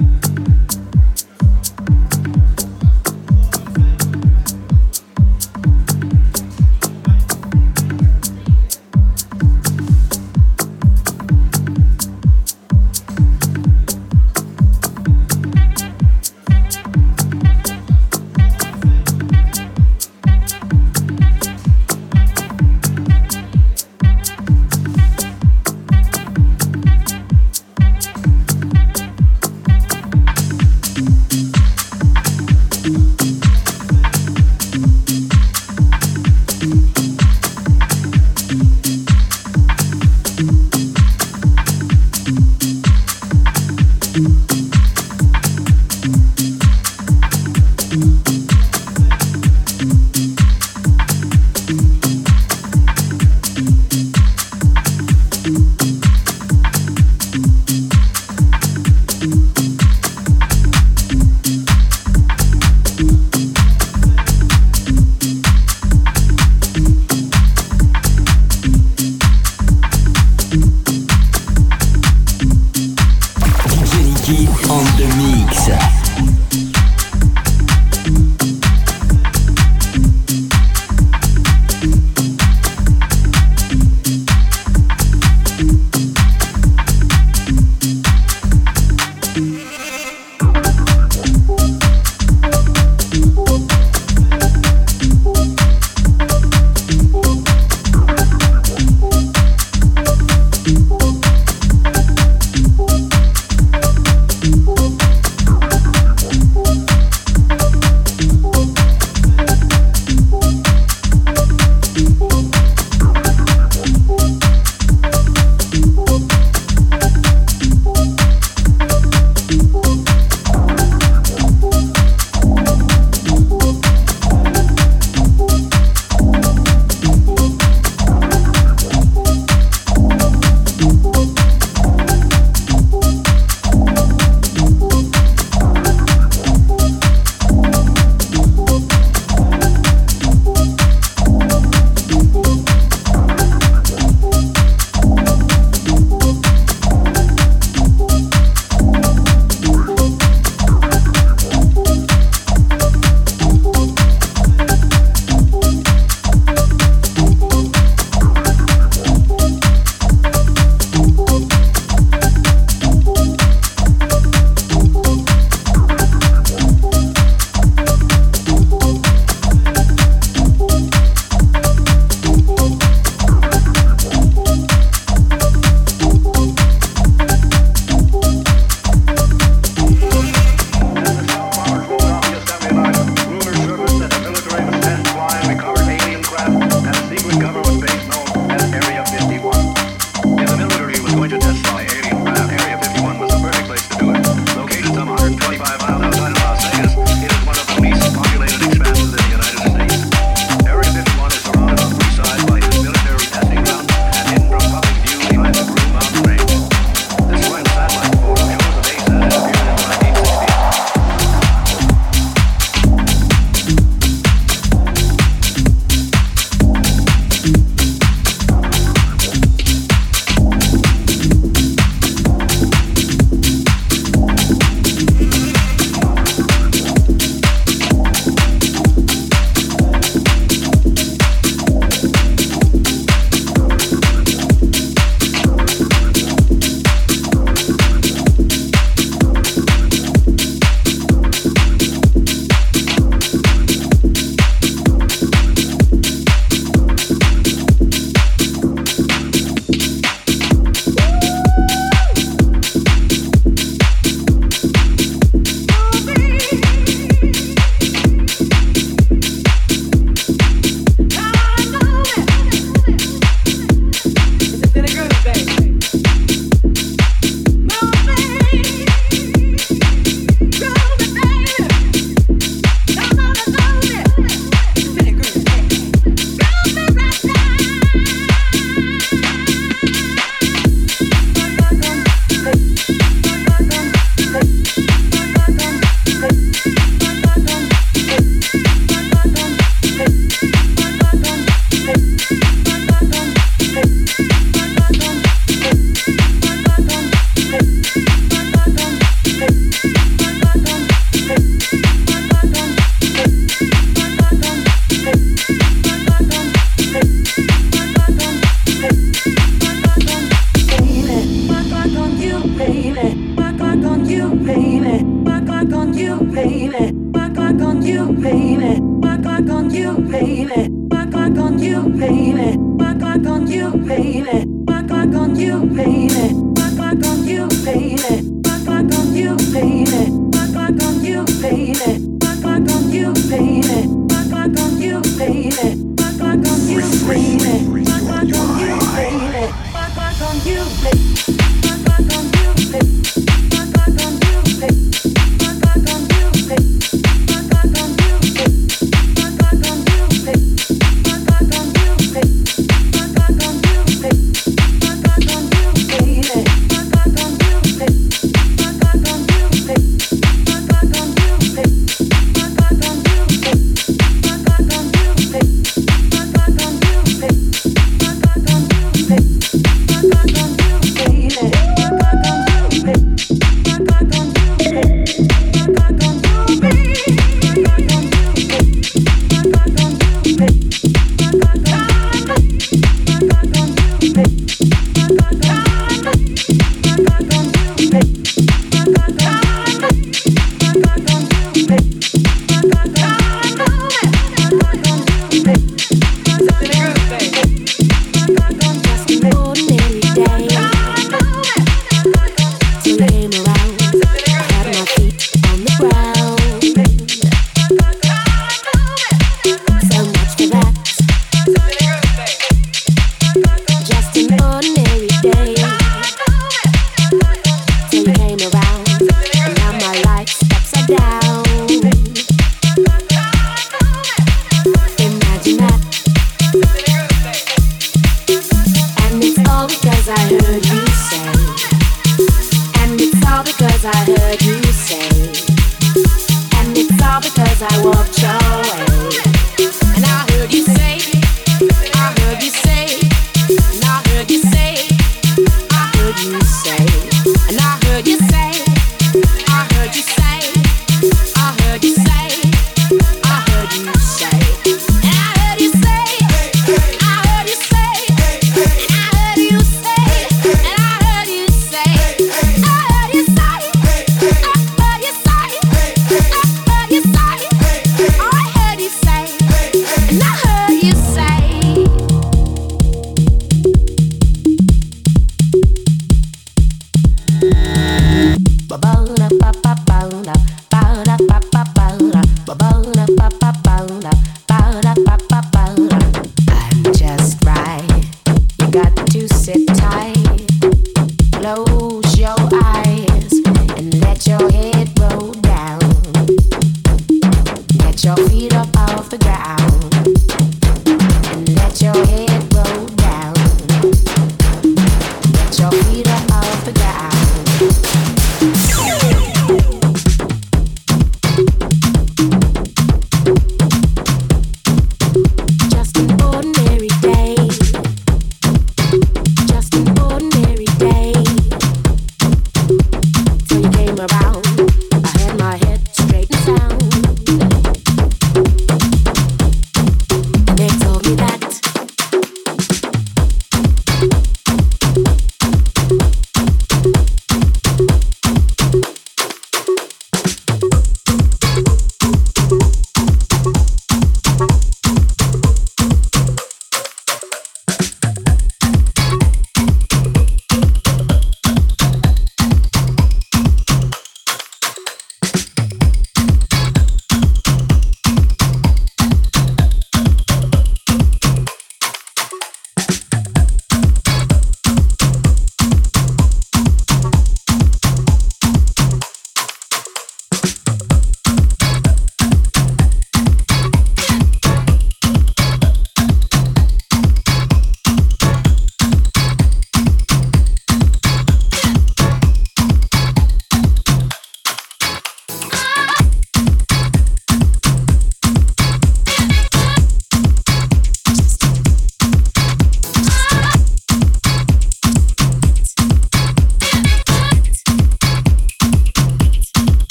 you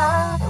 far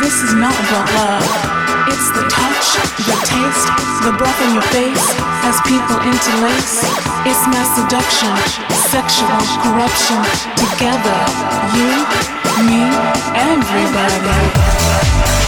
This is not about love. It's the touch, the taste, the breath on your face as people interlace. It's mass seduction, sexual corruption. Together, you, me, everybody.